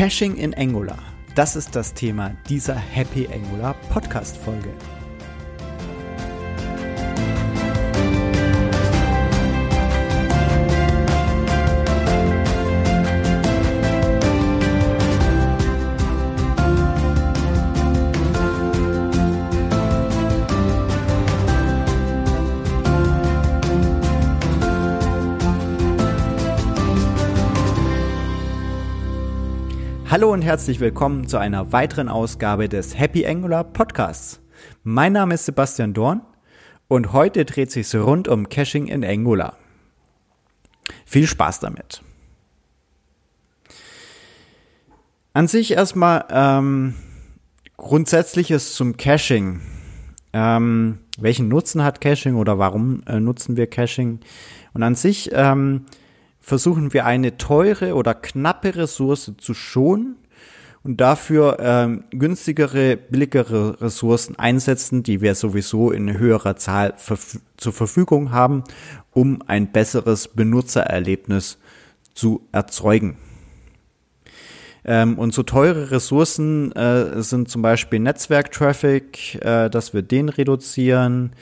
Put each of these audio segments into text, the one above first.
Caching in Angular. Das ist das Thema dieser Happy Angular Podcast Folge. Und herzlich willkommen zu einer weiteren Ausgabe des Happy Angular Podcasts. Mein Name ist Sebastian Dorn und heute dreht sich rund um Caching in Angular. Viel Spaß damit. An sich erstmal ähm, Grundsätzliches zum Caching. Ähm, welchen Nutzen hat Caching oder warum äh, nutzen wir Caching? Und an sich ähm, versuchen wir eine teure oder knappe Ressource zu schonen und dafür ähm, günstigere, billigere Ressourcen einsetzen, die wir sowieso in höherer Zahl verf zur Verfügung haben, um ein besseres Benutzererlebnis zu erzeugen. Ähm, und so teure Ressourcen äh, sind zum Beispiel Netzwerktraffic, äh, dass wir den reduzieren,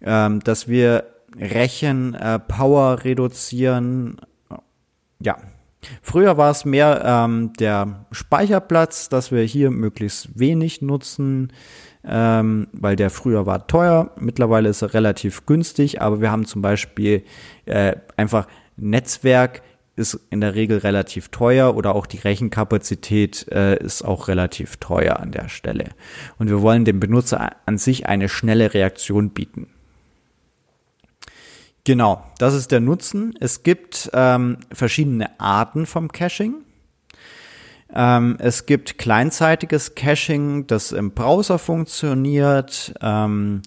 ähm, dass wir Rechenpower äh, reduzieren, ja, früher war es mehr ähm, der Speicherplatz, dass wir hier möglichst wenig nutzen, ähm, weil der früher war teuer. Mittlerweile ist er relativ günstig, aber wir haben zum Beispiel äh, einfach Netzwerk ist in der Regel relativ teuer oder auch die Rechenkapazität äh, ist auch relativ teuer an der Stelle. Und wir wollen dem Benutzer an sich eine schnelle Reaktion bieten. Genau, das ist der Nutzen. Es gibt ähm, verschiedene Arten vom Caching. Ähm, es gibt kleinzeitiges Caching, das im Browser funktioniert. Ähm,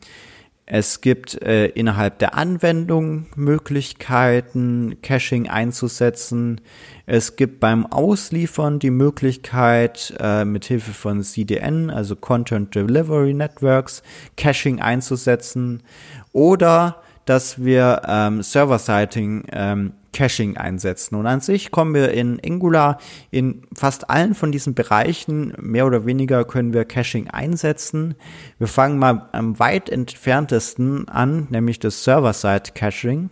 es gibt äh, innerhalb der Anwendung Möglichkeiten, Caching einzusetzen. Es gibt beim Ausliefern die Möglichkeit, äh, mit Hilfe von CDN, also Content Delivery Networks, Caching einzusetzen. Oder dass wir ähm, Server-Siting ähm, Caching einsetzen. Und an sich kommen wir in Angular in fast allen von diesen Bereichen, mehr oder weniger können wir Caching einsetzen. Wir fangen mal am weit entferntesten an, nämlich das Server-Side-Caching.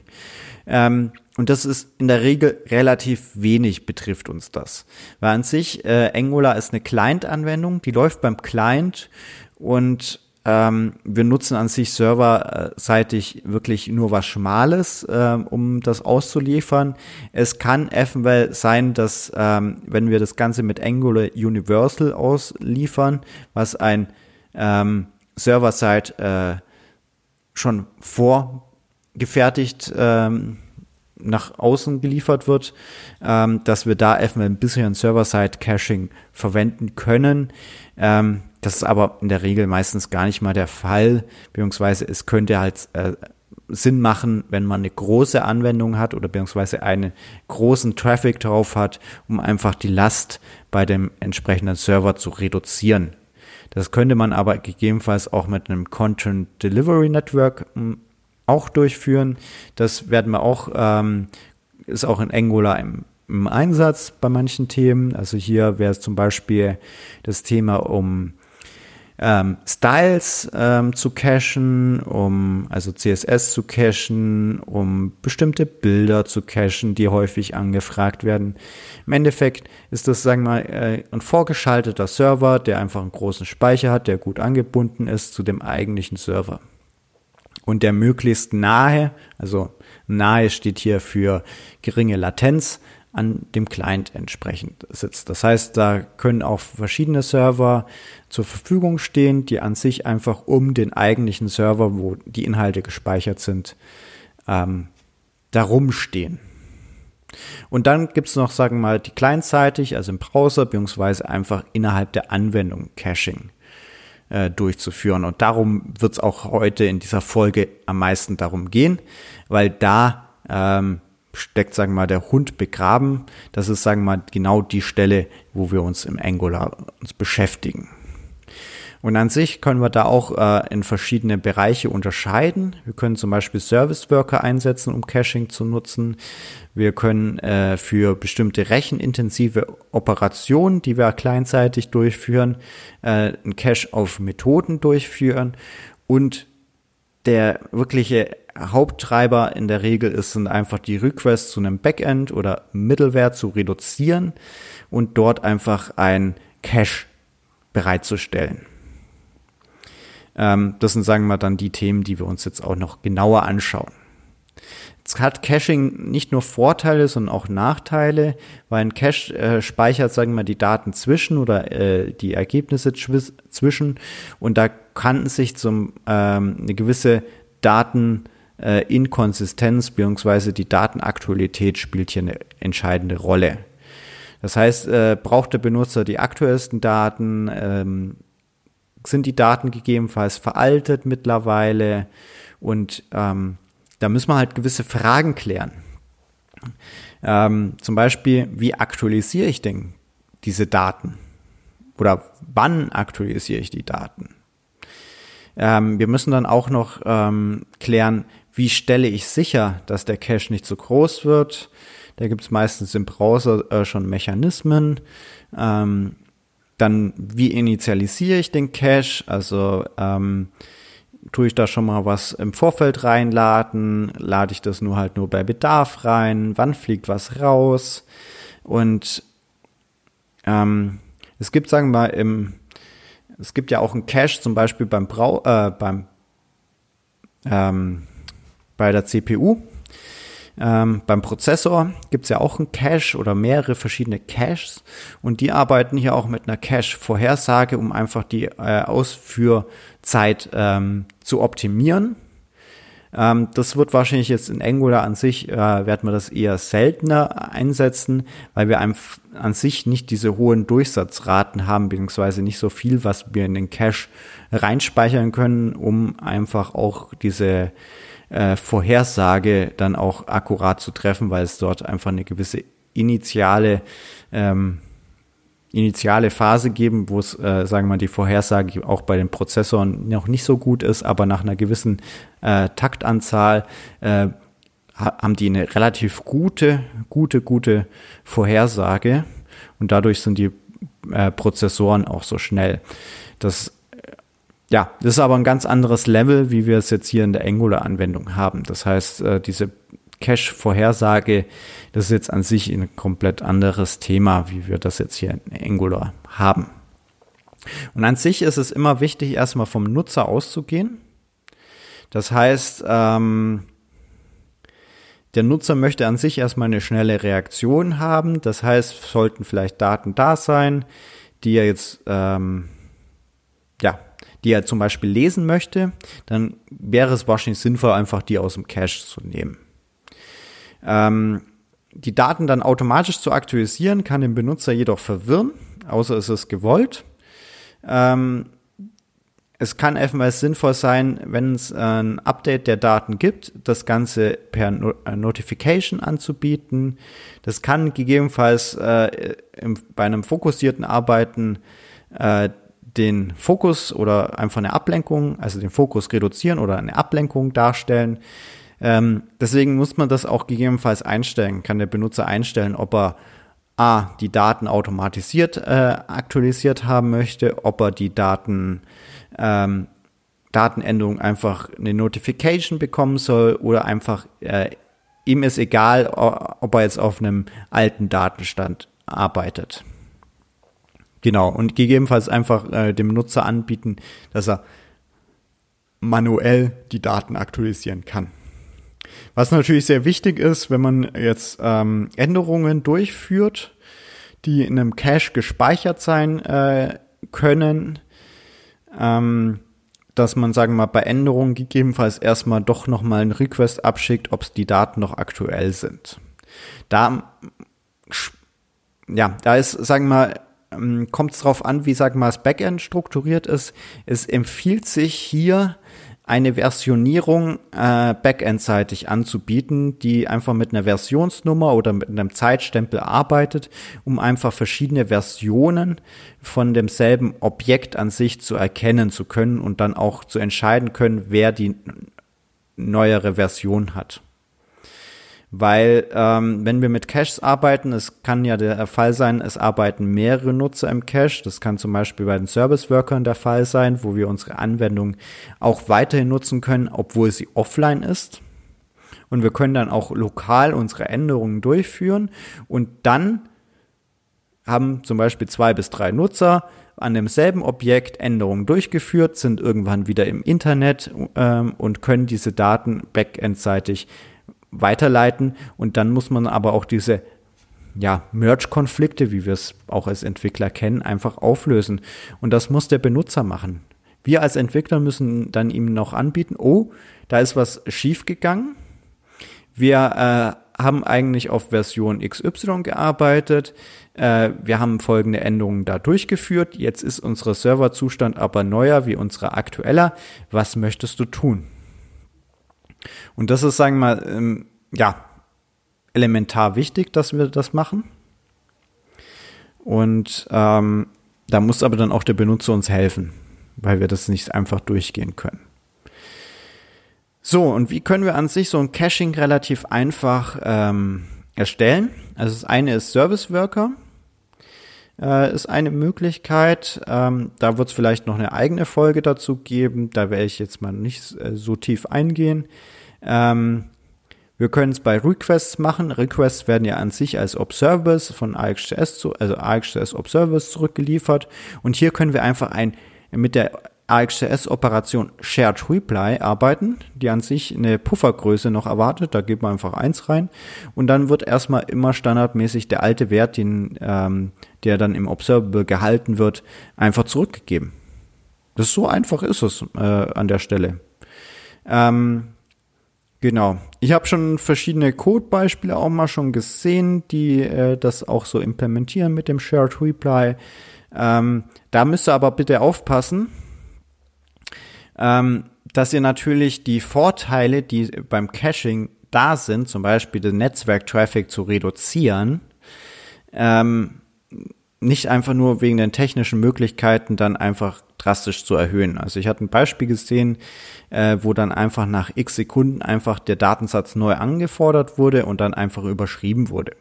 Ähm, und das ist in der Regel relativ wenig betrifft uns das. Weil an sich, äh, Angular ist eine Client-Anwendung, die läuft beim Client und ähm, wir nutzen an sich serverseitig wirklich nur was Schmales, ähm, um das auszuliefern. Es kann eventuell sein, dass ähm, wenn wir das Ganze mit Angular Universal ausliefern, was ein ähm, Server-Side äh, schon vorgefertigt ähm, nach außen geliefert wird, ähm, dass wir da eventuell ein bisschen Server-Side-Caching verwenden können. Ähm, das ist aber in der Regel meistens gar nicht mal der Fall, beziehungsweise es könnte halt äh, Sinn machen, wenn man eine große Anwendung hat oder beziehungsweise einen großen Traffic drauf hat, um einfach die Last bei dem entsprechenden Server zu reduzieren. Das könnte man aber gegebenenfalls auch mit einem Content Delivery Network hm, auch durchführen. Das werden wir auch, ähm, ist auch in Angular im im Einsatz bei manchen Themen. Also hier wäre es zum Beispiel das Thema um ähm, Styles ähm, zu cachen, um also CSS zu cachen, um bestimmte Bilder zu cachen, die häufig angefragt werden. Im Endeffekt ist das, sagen wir mal, äh, ein vorgeschalteter Server, der einfach einen großen Speicher hat, der gut angebunden ist zu dem eigentlichen Server. Und der möglichst nahe, also nahe steht hier für geringe Latenz, an dem Client entsprechend sitzt. Das heißt, da können auch verschiedene Server zur Verfügung stehen, die an sich einfach um den eigentlichen Server, wo die Inhalte gespeichert sind, ähm, darum stehen. Und dann gibt es noch, sagen wir mal, die clientseitig, also im Browser, beziehungsweise einfach innerhalb der Anwendung Caching äh, durchzuführen. Und darum wird es auch heute in dieser Folge am meisten darum gehen, weil da ähm, steckt, sagen wir mal, der Hund begraben. Das ist, sagen wir mal, genau die Stelle, wo wir uns im Angular uns beschäftigen. Und an sich können wir da auch äh, in verschiedene Bereiche unterscheiden. Wir können zum Beispiel Service Worker einsetzen, um Caching zu nutzen. Wir können äh, für bestimmte rechenintensive Operationen, die wir kleinzeitig durchführen, äh, einen Cache auf Methoden durchführen. Und der wirkliche Haupttreiber in der Regel ist, sind einfach die Requests zu einem Backend oder Middleware zu reduzieren und dort einfach ein Cache bereitzustellen. Ähm, das sind, sagen wir dann, die Themen, die wir uns jetzt auch noch genauer anschauen. Jetzt hat Caching nicht nur Vorteile, sondern auch Nachteile, weil ein Cache äh, speichert, sagen wir, die Daten zwischen oder äh, die Ergebnisse zwischen und da kann sich zum ähm, eine gewisse Daten äh, bzw. die Datenaktualität spielt hier eine entscheidende Rolle. Das heißt, äh, braucht der Benutzer die aktuellsten Daten? Ähm, sind die Daten gegebenenfalls veraltet mittlerweile? Und ähm, da müssen wir halt gewisse Fragen klären. Ähm, zum Beispiel, wie aktualisiere ich denn diese Daten? Oder wann aktualisiere ich die Daten? Ähm, wir müssen dann auch noch ähm, klären, wie stelle ich sicher, dass der Cache nicht zu groß wird. Da gibt es meistens im Browser äh, schon Mechanismen. Ähm, dann, wie initialisiere ich den Cache? Also ähm, tue ich da schon mal was im Vorfeld reinladen? Lade ich das nur halt nur bei Bedarf rein? Wann fliegt was raus? Und ähm, es gibt, sagen wir mal, im, es gibt ja auch einen Cache, zum Beispiel beim Brau, äh, beim ähm, bei der CPU. Ähm, beim Prozessor gibt es ja auch einen Cache oder mehrere verschiedene Caches und die arbeiten hier auch mit einer Cache-Vorhersage, um einfach die äh, Ausführzeit ähm, zu optimieren. Ähm, das wird wahrscheinlich jetzt in Angular an sich, äh, werden wir das eher seltener einsetzen, weil wir an sich nicht diese hohen Durchsatzraten haben, beziehungsweise nicht so viel, was wir in den Cache reinspeichern können, um einfach auch diese äh, Vorhersage dann auch akkurat zu treffen, weil es dort einfach eine gewisse initiale ähm, initiale Phase geben, wo es, äh, sagen wir mal, die Vorhersage auch bei den Prozessoren noch nicht so gut ist, aber nach einer gewissen äh, Taktanzahl äh, haben die eine relativ gute, gute, gute Vorhersage und dadurch sind die äh, Prozessoren auch so schnell. Das ja, das ist aber ein ganz anderes Level, wie wir es jetzt hier in der Angular-Anwendung haben. Das heißt, äh, diese Cache-Vorhersage, das ist jetzt an sich ein komplett anderes Thema, wie wir das jetzt hier in Angular haben. Und an sich ist es immer wichtig, erstmal vom Nutzer auszugehen. Das heißt, ähm, der Nutzer möchte an sich erstmal eine schnelle Reaktion haben. Das heißt, sollten vielleicht Daten da sein, die er jetzt ähm, ja, die er zum Beispiel lesen möchte, dann wäre es wahrscheinlich sinnvoll, einfach die aus dem Cache zu nehmen. Ähm, die Daten dann automatisch zu aktualisieren, kann den Benutzer jedoch verwirren, außer es ist gewollt. Ähm, es kann eventuell sinnvoll sein, wenn es ein Update der Daten gibt, das Ganze per äh, Notification anzubieten. Das kann gegebenenfalls äh, im, bei einem fokussierten Arbeiten äh, den Fokus oder einfach eine Ablenkung, also den Fokus reduzieren oder eine Ablenkung darstellen. Ähm, deswegen muss man das auch gegebenenfalls einstellen, kann der Benutzer einstellen, ob er A, die Daten automatisiert äh, aktualisiert haben möchte, ob er die Daten ähm, Datenänderung einfach eine Notification bekommen soll oder einfach äh, ihm ist egal, ob er jetzt auf einem alten Datenstand arbeitet. Genau, und gegebenenfalls einfach äh, dem Nutzer anbieten, dass er manuell die Daten aktualisieren kann. Was natürlich sehr wichtig ist, wenn man jetzt ähm, Änderungen durchführt, die in einem Cache gespeichert sein äh, können, ähm, dass man, sagen wir mal, bei Änderungen gegebenenfalls erstmal doch nochmal einen Request abschickt, ob die Daten noch aktuell sind. Da, ja, da ist, sagen wir mal, ähm, kommt es darauf an, wie, sagen wir mal, das Backend strukturiert ist. Es empfiehlt sich hier eine Versionierung äh, backendseitig anzubieten, die einfach mit einer Versionsnummer oder mit einem Zeitstempel arbeitet, um einfach verschiedene Versionen von demselben Objekt an sich zu erkennen zu können und dann auch zu entscheiden können, wer die neuere Version hat. Weil ähm, wenn wir mit Caches arbeiten, es kann ja der Fall sein, es arbeiten mehrere Nutzer im Cache. Das kann zum Beispiel bei den Service-Workern der Fall sein, wo wir unsere Anwendung auch weiterhin nutzen können, obwohl sie offline ist. Und wir können dann auch lokal unsere Änderungen durchführen und dann haben zum Beispiel zwei bis drei Nutzer an demselben Objekt Änderungen durchgeführt, sind irgendwann wieder im Internet ähm, und können diese Daten backendseitig weiterleiten. Und dann muss man aber auch diese ja, Merge-Konflikte, wie wir es auch als Entwickler kennen, einfach auflösen. Und das muss der Benutzer machen. Wir als Entwickler müssen dann ihm noch anbieten, oh, da ist was schiefgegangen. Wir äh, haben eigentlich auf Version XY gearbeitet. Äh, wir haben folgende Änderungen da durchgeführt. Jetzt ist unser Serverzustand aber neuer wie unser aktueller. Was möchtest du tun? Und das ist, sagen wir mal, ähm, ja, elementar wichtig, dass wir das machen. Und ähm, da muss aber dann auch der Benutzer uns helfen, weil wir das nicht einfach durchgehen können. So, und wie können wir an sich so ein Caching relativ einfach ähm, erstellen? Also das eine ist Service Worker, äh, ist eine Möglichkeit. Ähm, da wird es vielleicht noch eine eigene Folge dazu geben. Da werde ich jetzt mal nicht äh, so tief eingehen. Ähm, wir können es bei Requests machen. Requests werden ja an sich als Observers von AXJS, zu, also AXJS Observers zurückgeliefert. Und hier können wir einfach ein, mit der AXJS-Operation Shared Reply arbeiten, die an sich eine Puffergröße noch erwartet. Da gibt man einfach eins rein. Und dann wird erstmal immer standardmäßig der alte Wert, den, ähm, der dann im Observable gehalten wird, einfach zurückgegeben. Das so einfach ist es äh, an der Stelle. Ähm, Genau. Ich habe schon verschiedene Codebeispiele auch mal schon gesehen, die äh, das auch so implementieren mit dem Shared Reply. Ähm, da müsst ihr aber bitte aufpassen, ähm, dass ihr natürlich die Vorteile, die beim Caching da sind, zum Beispiel den Netzwerktraffic zu reduzieren, ähm, nicht einfach nur wegen den technischen Möglichkeiten dann einfach drastisch zu erhöhen. Also ich hatte ein Beispiel gesehen, äh, wo dann einfach nach x Sekunden einfach der Datensatz neu angefordert wurde und dann einfach überschrieben wurde.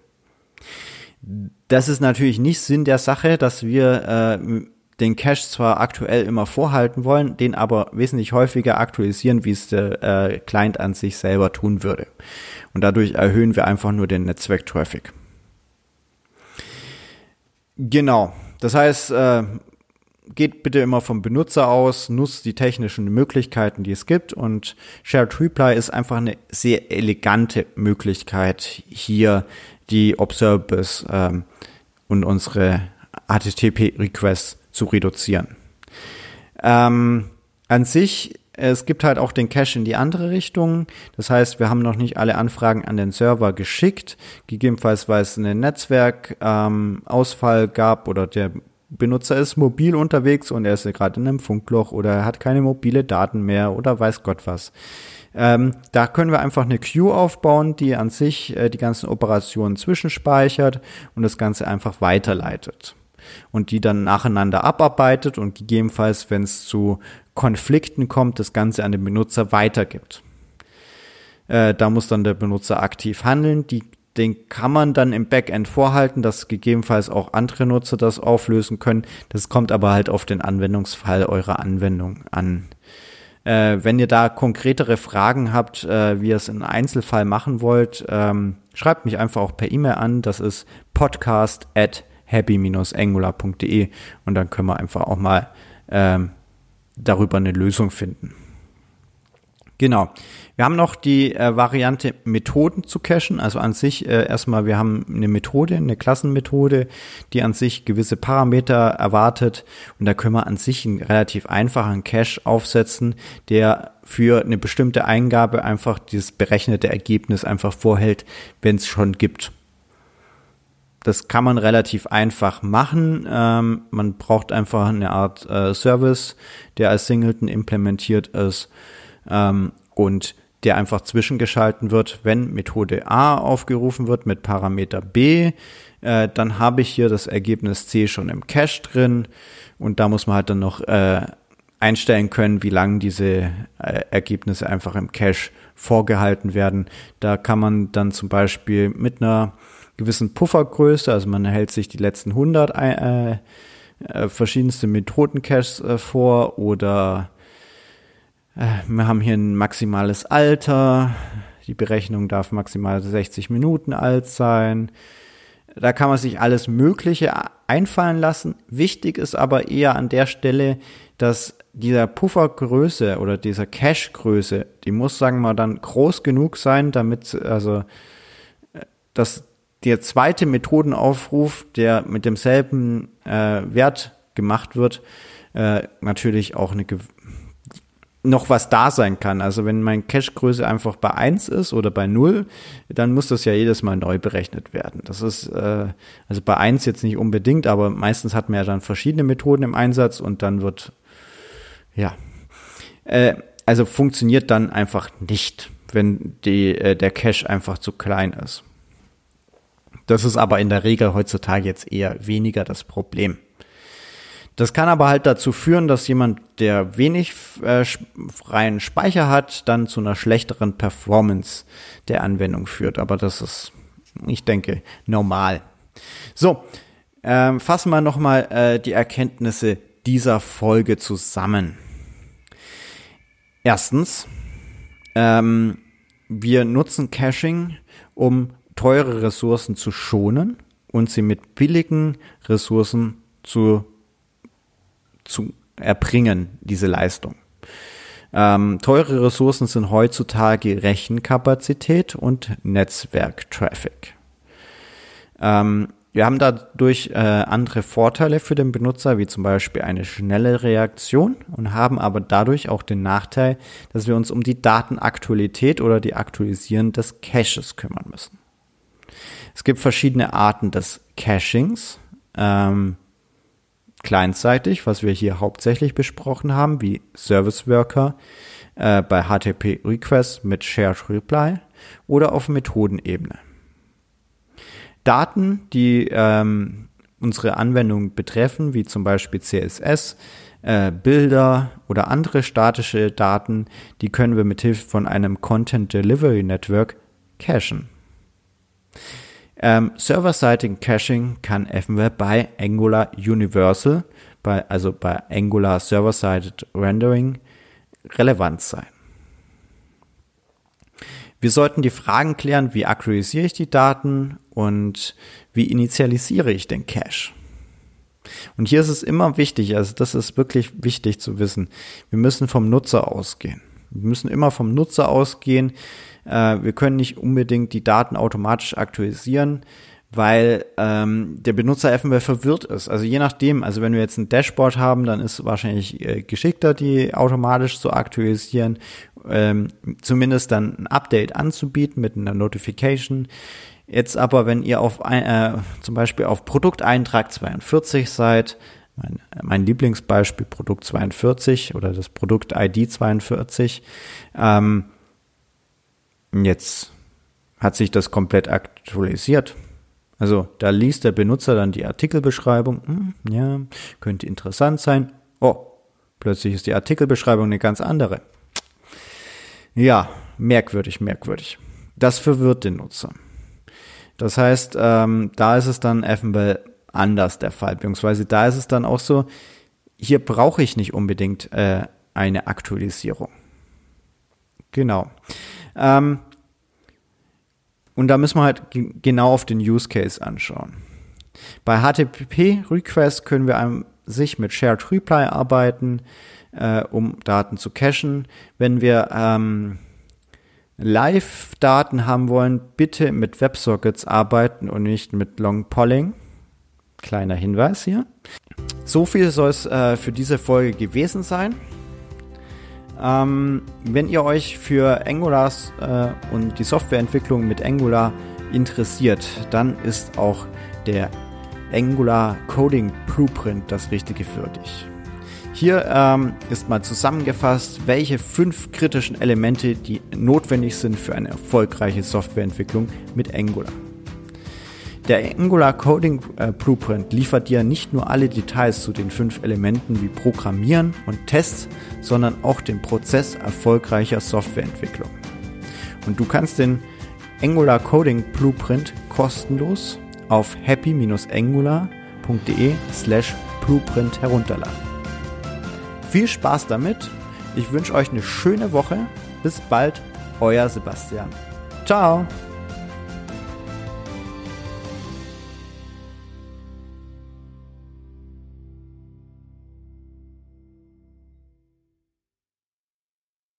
Das ist natürlich nicht Sinn der Sache, dass wir äh, den Cache zwar aktuell immer vorhalten wollen, den aber wesentlich häufiger aktualisieren, wie es der äh, Client an sich selber tun würde. Und dadurch erhöhen wir einfach nur den Netzwerktraffic. Genau. Das heißt, äh, geht bitte immer vom Benutzer aus, nutzt die technischen Möglichkeiten, die es gibt und Shared Reply ist einfach eine sehr elegante Möglichkeit, hier die Observables ähm, und unsere HTTP-Requests zu reduzieren. Ähm, an sich es gibt halt auch den Cache in die andere Richtung. Das heißt, wir haben noch nicht alle Anfragen an den Server geschickt. Gegebenenfalls, weil es einen Netzwerkausfall ähm, gab oder der Benutzer ist mobil unterwegs und er ist gerade in einem Funkloch oder er hat keine mobile Daten mehr oder weiß Gott was. Ähm, da können wir einfach eine Queue aufbauen, die an sich äh, die ganzen Operationen zwischenspeichert und das Ganze einfach weiterleitet und die dann nacheinander abarbeitet und gegebenenfalls, wenn es zu Konflikten kommt, das Ganze an den Benutzer weitergibt. Äh, da muss dann der Benutzer aktiv handeln. Die, den kann man dann im Backend vorhalten, dass gegebenenfalls auch andere Nutzer das auflösen können. Das kommt aber halt auf den Anwendungsfall eurer Anwendung an. Äh, wenn ihr da konkretere Fragen habt, äh, wie ihr es in Einzelfall machen wollt, ähm, schreibt mich einfach auch per E-Mail an. Das ist podcast at happy-angular.de und dann können wir einfach auch mal ähm, darüber eine Lösung finden. Genau. Wir haben noch die äh, Variante Methoden zu cachen. Also an sich äh, erstmal, wir haben eine Methode, eine Klassenmethode, die an sich gewisse Parameter erwartet. Und da können wir an sich einen relativ einfachen Cache aufsetzen, der für eine bestimmte Eingabe einfach dieses berechnete Ergebnis einfach vorhält, wenn es schon gibt. Das kann man relativ einfach machen. Ähm, man braucht einfach eine Art äh, Service, der als Singleton implementiert ist. Ähm, und der einfach zwischengeschalten wird, wenn Methode A aufgerufen wird mit Parameter B, äh, dann habe ich hier das Ergebnis C schon im Cache drin und da muss man halt dann noch äh, einstellen können, wie lang diese äh, Ergebnisse einfach im Cache vorgehalten werden. Da kann man dann zum Beispiel mit einer gewissen Puffergröße, also man hält sich die letzten 100 äh, äh, verschiedenste Methoden-Caches äh, vor oder wir haben hier ein maximales Alter, die Berechnung darf maximal 60 Minuten alt sein. Da kann man sich alles Mögliche einfallen lassen. Wichtig ist aber eher an der Stelle, dass dieser Puffergröße oder dieser Cache-Größe, die muss, sagen wir dann groß genug sein, damit, also, dass der zweite Methodenaufruf, der mit demselben äh, Wert gemacht wird, äh, natürlich auch eine noch was da sein kann. Also wenn mein Cache-Größe einfach bei 1 ist oder bei 0, dann muss das ja jedes Mal neu berechnet werden. Das ist äh, also bei 1 jetzt nicht unbedingt, aber meistens hat man ja dann verschiedene Methoden im Einsatz und dann wird ja äh, also funktioniert dann einfach nicht, wenn die, äh, der Cache einfach zu klein ist. Das ist aber in der Regel heutzutage jetzt eher weniger das Problem. Das kann aber halt dazu führen, dass jemand, der wenig äh, freien Speicher hat, dann zu einer schlechteren Performance der Anwendung führt. Aber das ist, ich denke, normal. So, ähm, fassen wir nochmal äh, die Erkenntnisse dieser Folge zusammen. Erstens, ähm, wir nutzen Caching, um teure Ressourcen zu schonen und sie mit billigen Ressourcen zu zu erbringen, diese Leistung. Ähm, teure Ressourcen sind heutzutage Rechenkapazität und Netzwerktraffic. Ähm, wir haben dadurch äh, andere Vorteile für den Benutzer, wie zum Beispiel eine schnelle Reaktion und haben aber dadurch auch den Nachteil, dass wir uns um die Datenaktualität oder die Aktualisieren des Caches kümmern müssen. Es gibt verschiedene Arten des Cachings. Ähm, clientseitig, was wir hier hauptsächlich besprochen haben, wie Service Worker äh, bei HTTP Request mit Shared Reply oder auf Methodenebene. Daten, die ähm, unsere Anwendung betreffen, wie zum Beispiel CSS, äh, Bilder oder andere statische Daten, die können wir mit Hilfe von einem Content Delivery Network cachen. Ähm, Server-Side Caching kann eventuell bei Angular Universal, bei, also bei Angular Server-Sided Rendering, relevant sein. Wir sollten die Fragen klären, wie aktualisiere ich die Daten und wie initialisiere ich den Cache. Und hier ist es immer wichtig, also das ist wirklich wichtig zu wissen, wir müssen vom Nutzer ausgehen. Wir müssen immer vom Nutzer ausgehen. Äh, wir können nicht unbedingt die Daten automatisch aktualisieren, weil ähm, der Benutzer eventuell verwirrt ist. Also je nachdem, also wenn wir jetzt ein Dashboard haben, dann ist es wahrscheinlich äh, geschickter, die automatisch zu aktualisieren, ähm, zumindest dann ein Update anzubieten mit einer Notification. Jetzt aber, wenn ihr auf äh, zum Beispiel auf Produkteintrag 42 seid, mein, mein Lieblingsbeispiel Produkt 42 oder das Produkt ID 42. Ähm, jetzt hat sich das komplett aktualisiert. Also da liest der Benutzer dann die Artikelbeschreibung. Hm, ja, könnte interessant sein. Oh, plötzlich ist die Artikelbeschreibung eine ganz andere. Ja, merkwürdig, merkwürdig. Das verwirrt den Nutzer. Das heißt, ähm, da ist es dann eventuell anders der Fall. Beziehungsweise da ist es dann auch so, hier brauche ich nicht unbedingt äh, eine Aktualisierung. Genau. Ähm, und da müssen wir halt genau auf den Use Case anschauen. Bei HTTP Request können wir an sich mit Shared Reply arbeiten, äh, um Daten zu cachen. Wenn wir ähm, Live-Daten haben wollen, bitte mit WebSockets arbeiten und nicht mit Long Polling. Kleiner Hinweis hier. So viel soll es äh, für diese Folge gewesen sein. Ähm, wenn ihr euch für Angulars äh, und die Softwareentwicklung mit Angular interessiert, dann ist auch der Angular Coding Blueprint das Richtige für dich. Hier ähm, ist mal zusammengefasst, welche fünf kritischen Elemente, die notwendig sind für eine erfolgreiche Softwareentwicklung mit Angular. Der Angular Coding äh, Blueprint liefert dir nicht nur alle Details zu den fünf Elementen wie Programmieren und Tests, sondern auch den Prozess erfolgreicher Softwareentwicklung. Und du kannst den Angular Coding Blueprint kostenlos auf happy-angular.de slash blueprint herunterladen. Viel Spaß damit. Ich wünsche euch eine schöne Woche. Bis bald, euer Sebastian. Ciao.